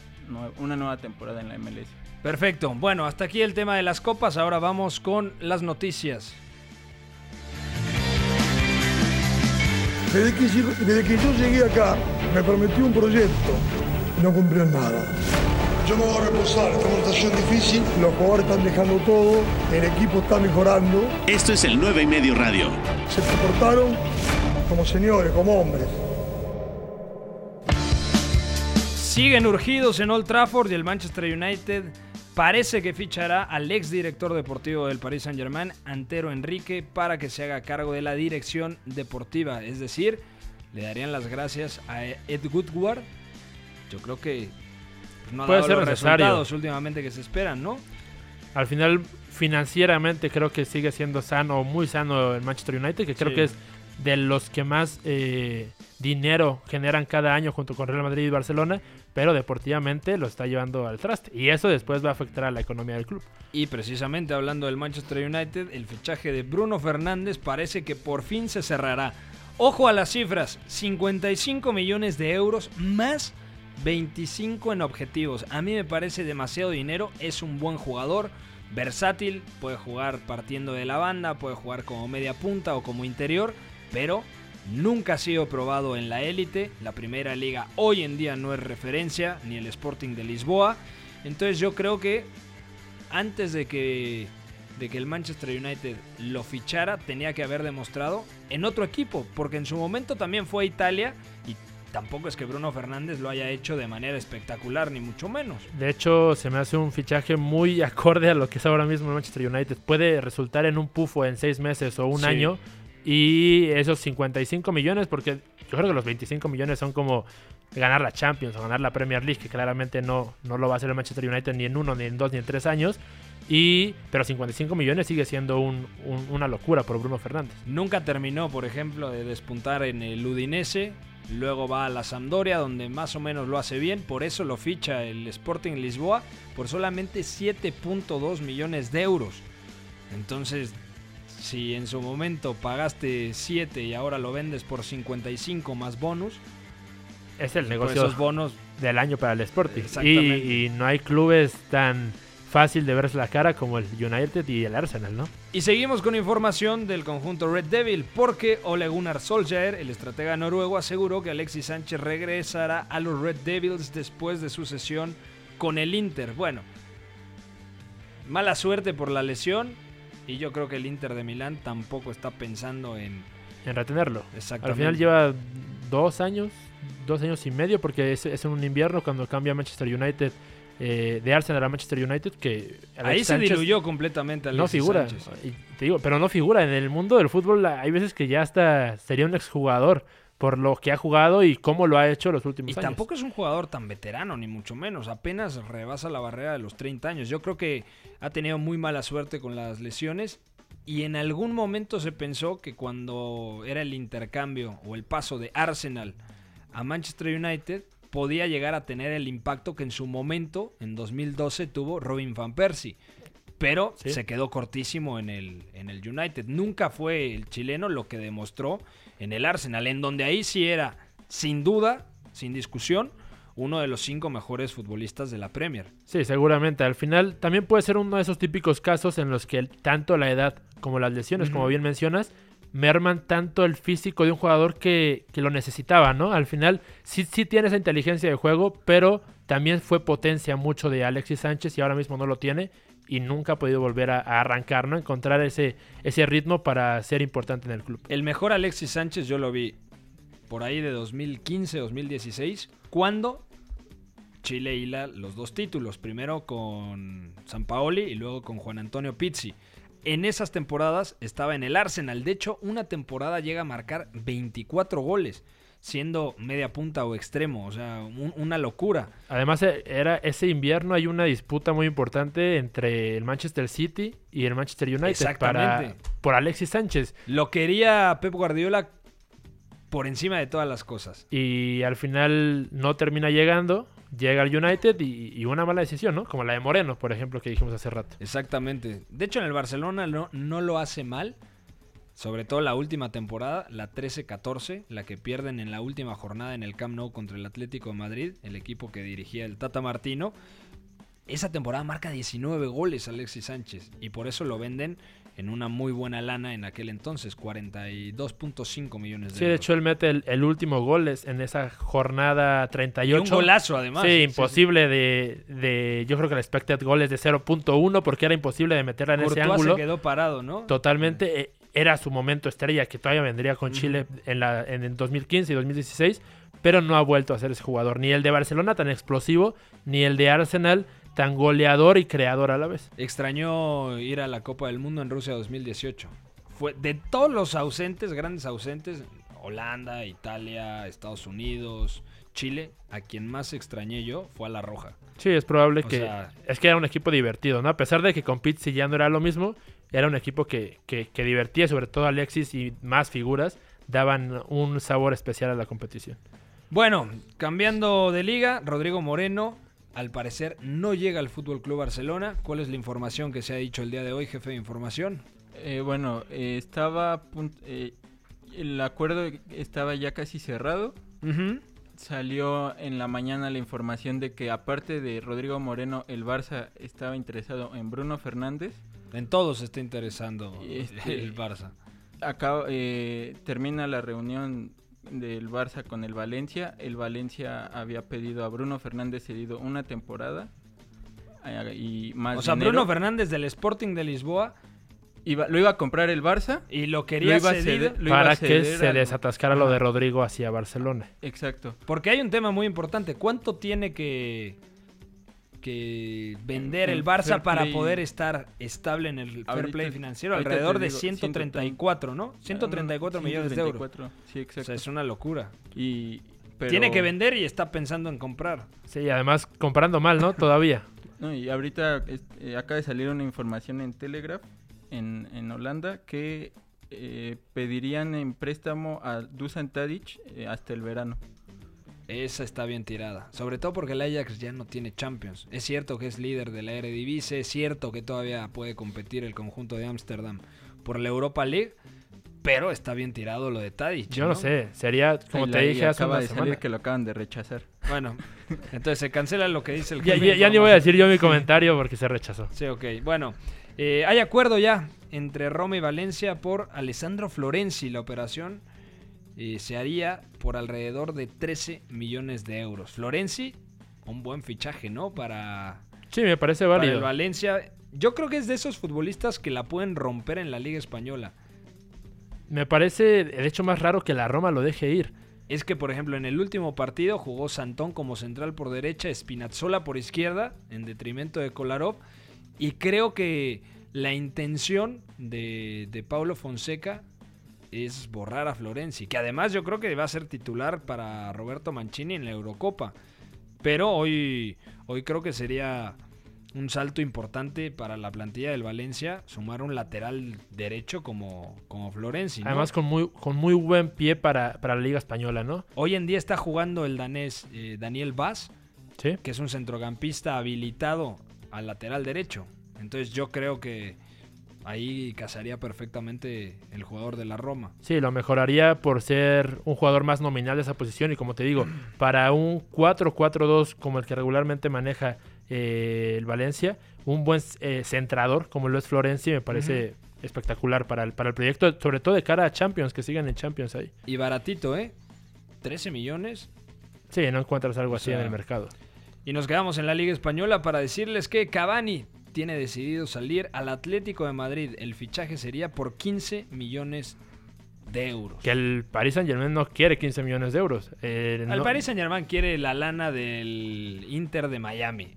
una nueva temporada en la MLS. Perfecto. Bueno, hasta aquí el tema de las copas. Ahora vamos con las noticias. Desde que, desde que yo llegué acá, me prometió un proyecto no cumplió nada. Yo me voy a reposar, esta situación difícil, los jugadores están dejando todo, el equipo está mejorando. Esto es el 9 y medio radio. Se comportaron como señores, como hombres. Siguen urgidos en Old Trafford y el Manchester United parece que fichará al ex director deportivo del Paris Saint Germain, Antero Enrique, para que se haga cargo de la dirección deportiva. Es decir, le darían las gracias a Ed Woodward. Yo creo que no ha Puede dado ser los necesario. resultados últimamente que se esperan, ¿no? Al final, financieramente creo que sigue siendo sano, muy sano el Manchester United, que creo Sí. que es de los que más eh, dinero generan cada año junto con Real Madrid y Barcelona, pero deportivamente lo está llevando al traste. Y eso después va a afectar a la economía del club. Y precisamente hablando del Manchester United, el fichaje de Bruno Fernández parece que por fin se cerrará. Ojo a las cifras, 55 millones de euros más 25 en objetivos. A mí me parece demasiado dinero, es un buen jugador, versátil, puede jugar partiendo de la banda, puede jugar como media punta o como interior, pero nunca ha sido probado en la élite. La primera liga hoy en día no es referencia, ni el Sporting de Lisboa. Entonces yo creo que antes de que, de que el Manchester United lo fichara, tenía que haber demostrado en otro equipo, porque en su momento también fue a Italia y tampoco es que Bruno Fernández lo haya hecho de manera espectacular, ni mucho menos. De hecho, se me hace un fichaje muy acorde a lo que es ahora mismo el Manchester United. Puede resultar en un pufo en seis meses o un Sí. año. Y esos 55 millones, porque yo creo que los 25 millones son como ganar la Champions o ganar la Premier League, que claramente no, no lo va a hacer el Manchester United ni en uno, ni en dos, ni en tres años. Y, pero 55 millones sigue siendo un- un- una locura por Bruno Fernández. Nunca terminó, por ejemplo, de despuntar en el Udinese. Luego va a la Sampdoria, donde más o menos lo hace bien. Por eso lo ficha el Sporting Lisboa por solamente 7.2 millones de euros. Entonces, si en su momento pagaste 7 y ahora lo vendes por 55 más bonus, Es el pues negocio esos bonos del año para el Sporting. Y, y no hay clubes tan fácil de verse la cara como el United y el Arsenal, ¿no? Y seguimos con información del conjunto Red Devil, porque Ole Gunnar Solskjaer, el estratega noruego, aseguró que Alexis Sánchez regresará a los Red Devils después de su sesión con el Inter. Bueno, mala suerte por la lesión, y yo creo que el Inter de Milán tampoco está pensando en... En retenerlo. Al final lleva dos años, dos años y medio, porque es, es en un invierno cuando cambia Manchester United eh, de Arsenal a Manchester United, que Ahí se diluyó completamente No Alexis figura, Sánchez. y te digo, pero no figura. En el mundo del fútbol hay veces que ya hasta sería un exjugador por lo que ha jugado y cómo lo ha hecho los últimos Y años. tampoco es un jugador tan veterano, ni mucho menos. Apenas rebasa la barrera de los 30 años. Yo creo que ha tenido muy mala suerte con las lesiones. Y en algún momento se pensó que cuando era el intercambio o el paso de Arsenal a Manchester United, podía llegar a tener el impacto que en su momento, en 2012, tuvo Robin Van Persie. Pero Sí. se quedó cortísimo en el, en el United. Nunca fue el chileno lo que demostró en el Arsenal, en donde ahí sí era, sin duda, sin discusión, uno de los cinco mejores futbolistas de la Premier. Sí, seguramente. Al final también puede ser uno de esos típicos casos en los que tanto la edad como las lesiones, como bien mencionas, merman tanto el físico de un jugador que, que lo necesitaba, ¿no? Al final sí, sí tiene esa inteligencia de juego, pero también fue potencia mucho de Alexis Sánchez y ahora mismo no lo tiene y nunca ha podido volver a, a arrancar, ¿no? Encontrar ese, ese ritmo para ser importante en el club. El mejor Alexis Sánchez yo lo vi por ahí de 2015-2016, cuando Chile hila los dos títulos, primero con San Paoli y luego con Juan Antonio Pizzi. En esas temporadas estaba en el Arsenal, de hecho una temporada llega a marcar 24 goles, siendo media punta o extremo, o sea, un- una locura. Además, eh, era ese invierno hay una disputa muy importante entre el Manchester City y el Manchester United para, Exactamente. por Alexis Sánchez. Lo quería Pep Guardiola por encima de todas las cosas. Y al final no termina llegando, llega al United y, y una mala decisión, ¿no? Como la de Moreno, por ejemplo, que dijimos hace rato. Exactamente. De hecho, en el Barcelona no, no lo hace mal. Sobre todo la última temporada, la 13-14, la que pierden en la última jornada en el Camp Nou contra el Atlético de Madrid, el equipo que dirigía el Tata Martino. Esa temporada marca 19 goles Alexis Sánchez y por eso lo venden en una muy buena lana en aquel entonces, 42.5 millones de Sí, de euros. hecho él mete el, el último gol en esa jornada 38. Y un golazo, además. Sí, Sí, imposible De, de... Yo creo que el expected goal es de 0.1 porque era imposible de meterla en ese ángulo. se quedó parado, ¿no? Totalmente. Era su momento estrella que todavía vendría con Chile en, la, en el 2015 y 2016, pero no ha vuelto a ser ese jugador. Ni el de Barcelona tan explosivo, ni el de Arsenal tan goleador y creador a la vez. Extrañó ir a la Copa del Mundo en Rusia 2018. Fue de todos los ausentes, grandes ausentes, Holanda, Italia, Estados Unidos, Chile, a quien más extrañé yo fue a la Roja. Sí, es probable O que... sea- es que era un equipo divertido, ¿no? A pesar de que con Pizzi ya no era lo mismo, era un equipo que, que, que divertía, sobre todo Alexis y más figuras, daban un sabor especial a la competición. Bueno, cambiando de liga, Rodrigo Moreno al parecer no llega al Fútbol Club Barcelona. ¿Cuál es la información que se ha dicho el día de hoy, jefe de información? Eh, bueno, eh, estaba eh, el acuerdo estaba ya casi cerrado. Salió en la mañana la información de que aparte de Rodrigo Moreno, el Barça estaba interesado en Bruno Fernández. En todos está interesando Este- el Barça. Acá eh, termina la reunión del Barça con el Valencia. El Valencia había pedido a Bruno Fernández cedido una temporada eh, y más O sea, dinero. Bruno Fernández del Sporting de Lisboa Iba- lo iba a comprar el Barça. Y lo quería iba a cedido. ceder- lo iba a Para que se al- desatascara lo de Rodrigo hacia Barcelona. Exacto. Porque hay un tema muy importante. ¿Cuánto tiene que, que vender En el Barça fair para play- poder estar estable en el fair Ahorita- play financiero? Alrededor de digo, 134, ¿no? 134 millones de euros. 134, Sí, O sea, es una locura. Y, pero- Tiene que vender y está pensando en comprar. Sí, además comprando mal, ¿no? Todavía. No, y ahorita eh, acaba de salir una información en Telegraph, en, en Holanda, que eh, pedirían en préstamo a Dusan Tadic eh, hasta el verano. Esa está bien tirada. Sobre todo porque el Ajax ya no tiene Champions. Es cierto que es líder de la Eredivisie. Es cierto que todavía puede competir el conjunto de Ámsterdam por la Europa League. Pero está bien tirado lo de Tadic. Yo no sé, sería como te dije hace acaba una de semana. salir que lo acaban de rechazar. Bueno, entonces se cancela lo que dice el Ya, ya- ya ni voy a decir yo mi comentario porque se rechazó. Sí, ok. Bueno, eh, hay acuerdo ya entre Roma y Valencia por Alessandro Florenzi. La operación eh, se haría por alrededor de 13 millones de euros. Florenzi, un buen fichaje, ¿no? Para, Sí, me parece para el Valencia. Yo creo que es de esos futbolistas que la pueden romper en la Liga Española. Me parece el hecho más raro que la Roma lo deje ir. Es que, por ejemplo, en el último partido jugó Santón como central por derecha, Spinazzola por izquierda, en detrimento de Kolarov. Y creo que la intención de, de Paulo Fonseca es borrar a Florenzi, que además yo creo que va a ser titular para Roberto Mancini en la Eurocopa. Pero hoy, hoy creo que sería un salto importante para la plantilla del Valencia sumar un lateral derecho como, como Florenzi. ¿no? Además con muy, con muy buen pie para, para la Liga Española, ¿no? Hoy en día está jugando el danés eh, Daniel Vaz, Sí. que es un centrocampista habilitado al lateral derecho. Entonces yo creo que ahí casaría perfectamente el jugador de la Roma. Sí, lo mejoraría por ser un jugador más nominal de esa posición y como te digo, para un 4-4-2 como el que regularmente maneja eh, el Valencia, un buen eh, centrador como lo es Florenzi me parece espectacular para el, para el proyecto, sobre todo de cara a Champions, que sigan en Champions ahí. Y baratito, ¿eh? 13 millones. Sí, no encuentras algo O así sea, en el mercado. Y nos quedamos en la Liga Española para decirles que Cavani tiene decidido salir al Atlético de Madrid. El fichaje sería por 15 millones de euros. Que el Paris Saint Germain no quiere 15 millones de euros. Eh, no- Paris Saint Germain quiere la lana del Inter de Miami.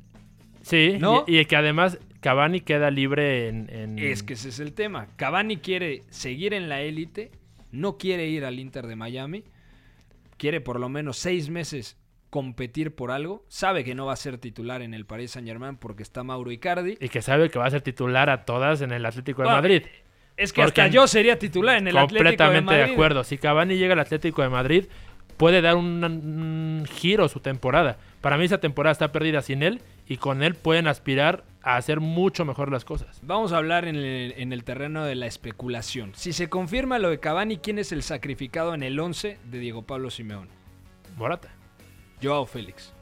Sí, ¿No? y, y que además Cavani queda libre en... en- Es que ese es el tema. Cavani quiere seguir en la élite, no quiere ir al Inter de Miami, quiere por lo menos seis meses competir por algo, sabe que no va a ser titular en el Paris Saint Germain porque está Mauro Icardi. Y que sabe que va a ser titular a todas en el Atlético de Bueno, Madrid. Es que Porque hasta yo sería titular en el Atlético de Completamente de, Madrid. acuerdo. Si Cavani llega al Atlético de Madrid, puede dar un, un giro su temporada. Para mí esa temporada está perdida sin él y con él pueden aspirar a hacer mucho mejor las cosas. Vamos a hablar en el, en el terreno de la especulación. Si se confirma lo de Cavani, ¿quién es el sacrificado en el 11 de Diego Pablo Simeone? Morata. Joao Félix.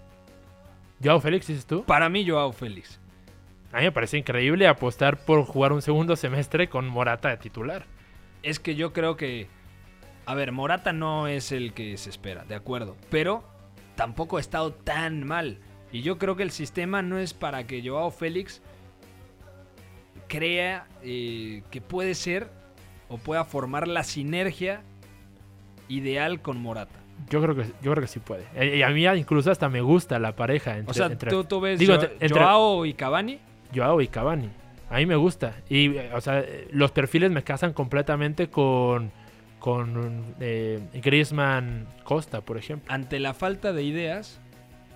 Joao Félix, dices tú. Para mí, Joao Félix. A mí me parece increíble apostar por jugar un segundo semestre con Morata de titular. Es que yo creo que. A ver, Morata no es el que se espera, de acuerdo. Pero tampoco ha estado tan mal. Y yo creo que el sistema no es para que Joao Félix crea eh, que puede ser o pueda formar la sinergia ideal con Morata. Yo creo que, yo creo que sí puede. Eh, Y a mí incluso hasta me gusta la pareja. Entre, O sea, entre- tú, tú ves digo, Jo- entre- entre- Joao y Cavani. Joao y Cavani. A mí me gusta. Y, eh, o sea, los perfiles me casan completamente con, con eh, Griezmann Costa, por ejemplo. Ante la falta de ideas,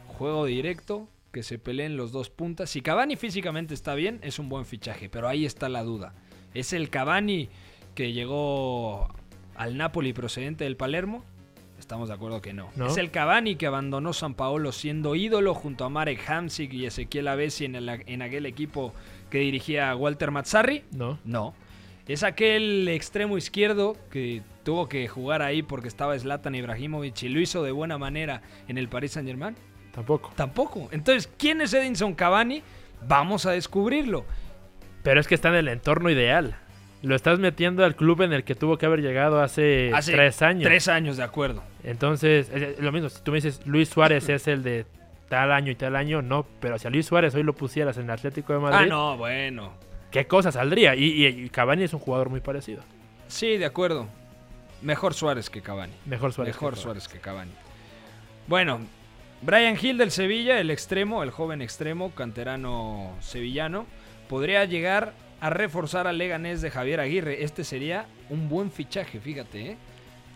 juego directo, que se peleen los dos puntas. Si Cavani físicamente está bien, es un buen fichaje, pero ahí está la duda. ¿Es el Cavani que llegó al Napoli procedente del Palermo? Estamos de acuerdo que no. No. ¿Es el Cavani que abandonó San Paolo siendo ídolo junto a Marek Hamsik y Ezequiel Avesi en, el- en aquel equipo que dirigía Walter Mazzarri? No. No. Es aquel extremo izquierdo que tuvo que jugar ahí porque estaba Zlatan Ibrahimovic y lo hizo de buena manera en el Paris Saint Germain. Tampoco. Tampoco. Entonces, ¿quién es Edinson Cavani? Vamos a descubrirlo. Pero es que está en el entorno ideal. Lo estás metiendo al club en el que tuvo que haber llegado hace, Hace tres años. Tres años, de acuerdo. Entonces, es- lo mismo, si tú me dices Luis Suárez es el de tal año y tal año, no, pero si a Luis Suárez hoy lo pusieras en el Atlético de Ah, Madrid, no, bueno. qué cosa saldría. Y, y- y Cavani es un jugador muy parecido. Sí, de acuerdo. Mejor Suárez que Cavani. Mejor Suárez. Mejor que Suárez que Cavani. Bueno, Brian Hill del Sevilla, el extremo, el joven extremo, canterano sevillano, podría llegar a reforzar al Leganés de Javier Aguirre. Este sería un buen fichaje, fíjate, ¿eh?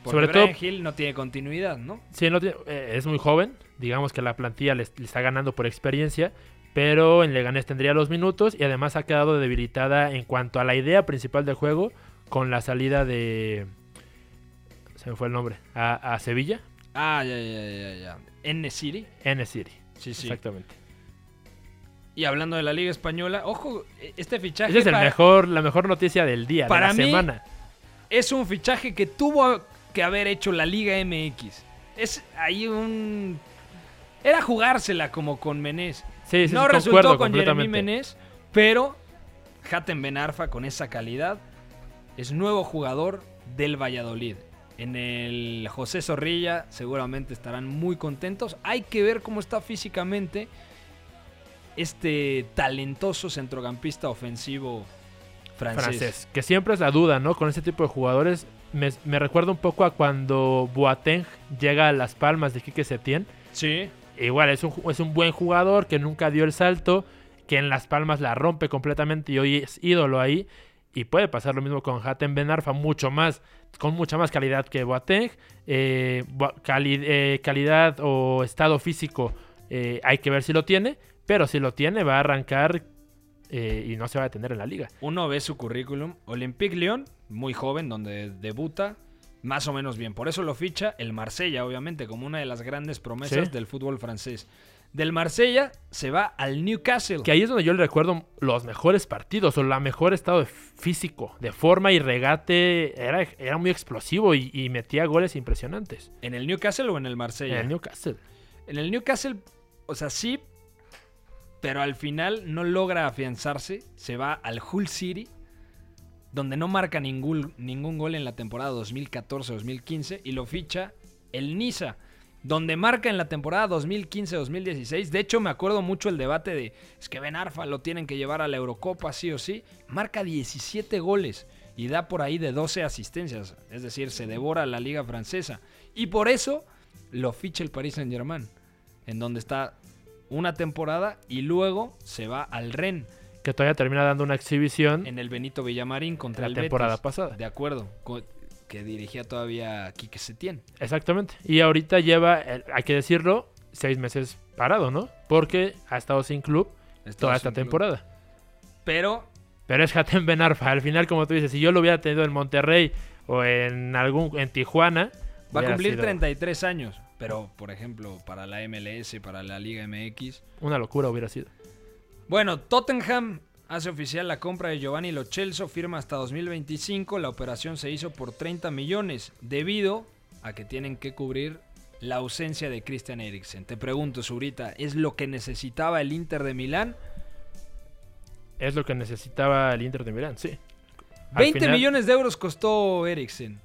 Porque Sobre Brian todo- Hill no tiene continuidad, ¿no? Sí, no tiene- eh, es muy joven. Digamos que la plantilla le, le está ganando por experiencia. Pero en Leganés tendría los minutos y además ha quedado debilitada en cuanto a la idea principal del juego con la salida de... Se me fue el nombre. A, a Sevilla. Ah, ya, ya, ya, ya. N City. N City. Sí, sí. Exactamente. Y hablando de la Liga Española, ojo, este fichaje Esa es el para- mejor, la mejor noticia del día, Para de la mí- semana. es un fichaje que tuvo que haber hecho la Liga MX. Es ahí un... Era jugársela como con Menés. Sí, sí, no sí, resultó con Jeremy. Menés, pero Hatem Ben Arfa con esa calidad es nuevo jugador del Valladolid. En el José Zorrilla seguramente estarán muy contentos. Hay que ver cómo está físicamente este talentoso centrocampista ofensivo francés. francés. Que siempre es la duda, ¿no? Con ese tipo de jugadores. Me, recuerda un poco a cuando Boateng llega a Las Palmas de Quique Setién. Sí. Igual, es un, es un buen jugador que nunca dio el salto, que en Las Palmas la rompe completamente y hoy es ídolo ahí. Y puede pasar lo mismo con Hatem Ben Arfa, mucho más, con mucha más calidad que Boateng. Eh, cali- eh, calidad o estado físico, eh, hay que ver si lo tiene. Pero si lo tiene, va a arrancar eh, y no se va a detener en la liga. Uno ve su currículum. Olympique Lyon, muy joven, donde debuta más o menos bien. Por eso lo ficha el Marsella, obviamente, como una de las grandes promesas Sí. del fútbol francés. Del Marsella se va al Newcastle. Que ahí es donde yo le recuerdo los mejores partidos o la mejor estado de físico, de forma y regate. Era, era muy explosivo y, y metía goles impresionantes. ¿En el Newcastle o en el Marsella? En el Newcastle. En el Newcastle, o sea, sí, pero al final no logra afianzarse. Se va al Hull City, donde no marca ningún, ningún gol en la temporada 2014-2015 y lo ficha el Niza, donde marca en la temporada 2015-2016. De hecho, me acuerdo mucho el debate de, es que Ben Arfa lo tienen que llevar a la Eurocopa, sí o sí. Marca 17 goles y da por ahí de 12 asistencias, es decir, se devora la liga francesa. Y por eso lo ficha el Paris Saint-Germain, en donde está una temporada y luego se va al Rennes Que todavía termina dando una exhibición. en el Benito Villamarín contra La el temporada Betis. pasada. De acuerdo, que dirigía todavía Quique Setién. Exactamente. Y ahorita lleva, eh, hay que decirlo, seis meses parado, ¿no? Porque ha estado sin club toda esta club. temporada. Pero Pero es Hatem Ben Arfa. Al final, como tú dices, si yo lo hubiera tenido en Monterrey o en algún en Tijuana, va a cumplir sido 33 años. Pero, por ejemplo, para la MLS, para la Liga MX. Una locura hubiera sido. Bueno, Tottenham hace oficial la compra de Giovanni Lo Celso, firma hasta 2025. La operación se hizo por 30 millones debido a que tienen que cubrir la ausencia de Christian Eriksen. Te pregunto, Zurita, ¿es lo que necesitaba el Inter de Milán? Es lo que necesitaba el Inter de Milán, sí. Al 20 final, millones de euros costó Eriksen.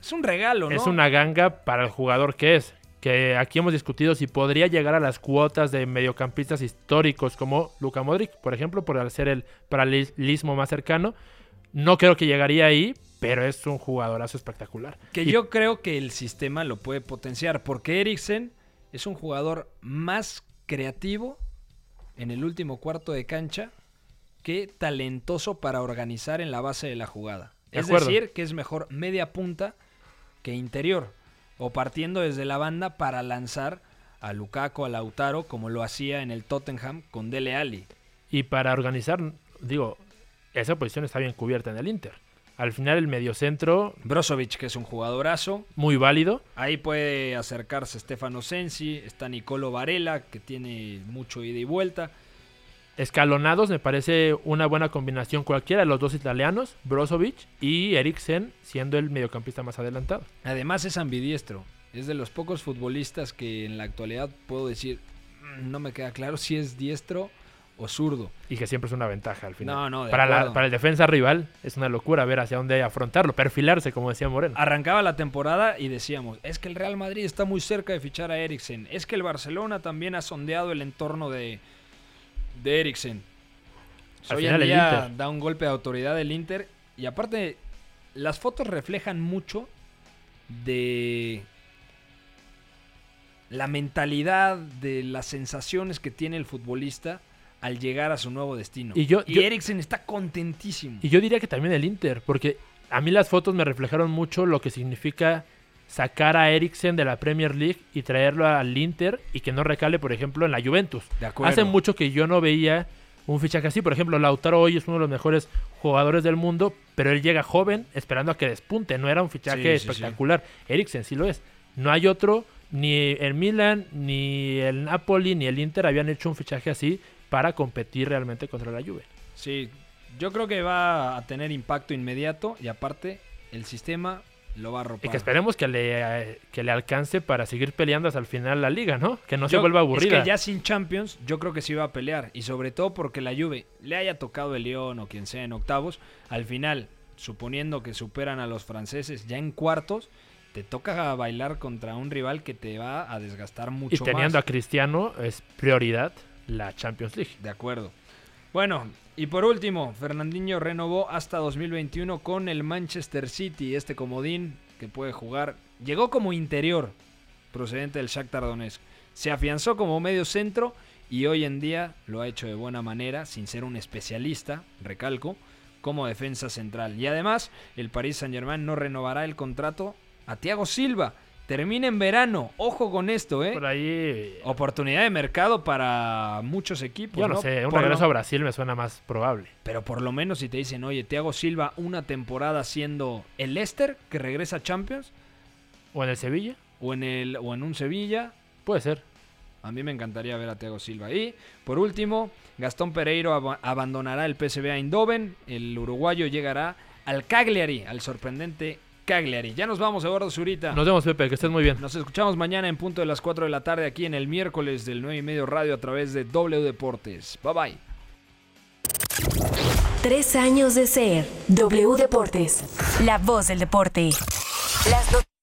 Es un regalo, ¿no? Es una ganga para el jugador que es. Que aquí hemos discutido si podría llegar a las cuotas de mediocampistas históricos como Luka Modric, por ejemplo, por ser el paralelismo más cercano. No creo que llegaría ahí, pero es un jugadorazo espectacular. Que Y yo creo que el sistema lo puede potenciar, porque Eriksen es un jugador más creativo en el último cuarto de cancha que talentoso para organizar en la base de la jugada. De es decir, que es mejor media punta que interior, o partiendo desde la banda para lanzar a Lukaku, a Lautaro, como lo hacía en el Tottenham con Dele Alli. Y para organizar, digo, esa posición está bien cubierta en el Inter. Al final el mediocentro, Brozovic, que es un jugadorazo, muy válido. Ahí puede acercarse Stefano Sensi, está Nicolo Varela, que tiene mucho ida y vuelta. Escalonados me parece una buena combinación cualquiera de los dos italianos, Brozovic y Eriksen siendo el mediocampista más adelantado. Además es ambidiestro. Es de los pocos futbolistas que en la actualidad puedo decir, "Mm, no me queda claro si es diestro o zurdo. Y que siempre es una ventaja al final. No, no, de para, la- para el defensa rival es una locura ver hacia dónde afrontarlo, perfilarse, como decía Moreno. Arrancaba la temporada y decíamos, es que el Real Madrid está muy cerca de fichar a Eriksen. Es que el Barcelona también ha sondeado el entorno de, de Eriksen. Al Hoy en día da un golpe de autoridad el Inter. Y aparte, las fotos reflejan mucho de la mentalidad, de las sensaciones que tiene el futbolista al llegar a su nuevo destino. Y yo- yo- Eriksen está contentísimo. Y yo diría que también el Inter, porque a mí las fotos me reflejaron mucho lo que significa sacar a Eriksen de la Premier League y traerlo al Inter y que no recale, por ejemplo, en la Juventus. De acuerdo. Hace mucho que yo no veía un fichaje así. Por ejemplo, Lautaro hoy es uno de los mejores jugadores del mundo, pero él llega joven esperando a que despunte. No era un fichaje Sí, sí, sí. espectacular. Eriksen sí lo es. No hay otro, ni el Milan, ni el Napoli, ni el Inter habían hecho un fichaje así para competir realmente contra la Juve. Sí, yo creo que va a tener impacto inmediato y aparte el sistema lo va a Y arropar. que esperemos que le, eh, que le alcance para seguir peleando hasta el final la liga, ¿no? Que no se vuelva aburrida. Es que ya sin Champions, yo creo que sí va a pelear. Y sobre todo porque la Juve le haya tocado el León o quien sea en octavos. Al final, suponiendo que superan a los franceses ya en cuartos, te toca bailar contra un rival que te va a desgastar y mucho teniendo más. a Cristiano es prioridad la Champions League. De acuerdo. Bueno, y por último, Fernandinho renovó hasta 2021 con el Manchester City, este comodín que puede jugar. Llegó como interior, procedente del Shakhtar Donetsk. Se afianzó como medio centro y hoy en día lo ha hecho de buena manera, sin ser un especialista, recalco, como defensa central. Y además, el Paris Saint-Germain no renovará el contrato a Thiago Silva. Termina en verano. Ojo con esto, ¿eh? Por ahí, Oportunidad de mercado para muchos equipos. yo no, sé, un Por regreso lo- a Brasil me suena más probable. Pero por lo menos si te dicen, oye, Thiago Silva una temporada siendo el Leicester que regresa a Champions ¿O en el Sevilla? o en el o en un Sevilla, Puede ser. a mí me encantaría ver a Thiago Silva. Y por último, Gastón Pereiro ab- abandonará el PSV Eindhoven, el uruguayo llegará al Cagliari, al sorprendente Cagliari. Ya nos vamos, Eduardo Zurita. Nos vemos, Pepe, que estés muy bien. Nos escuchamos mañana en punto de las 4 de la tarde aquí en el miércoles del 9 y medio radio a través de W Deportes. Bye bye. Tres años de ser W Deportes. La voz del deporte. Las.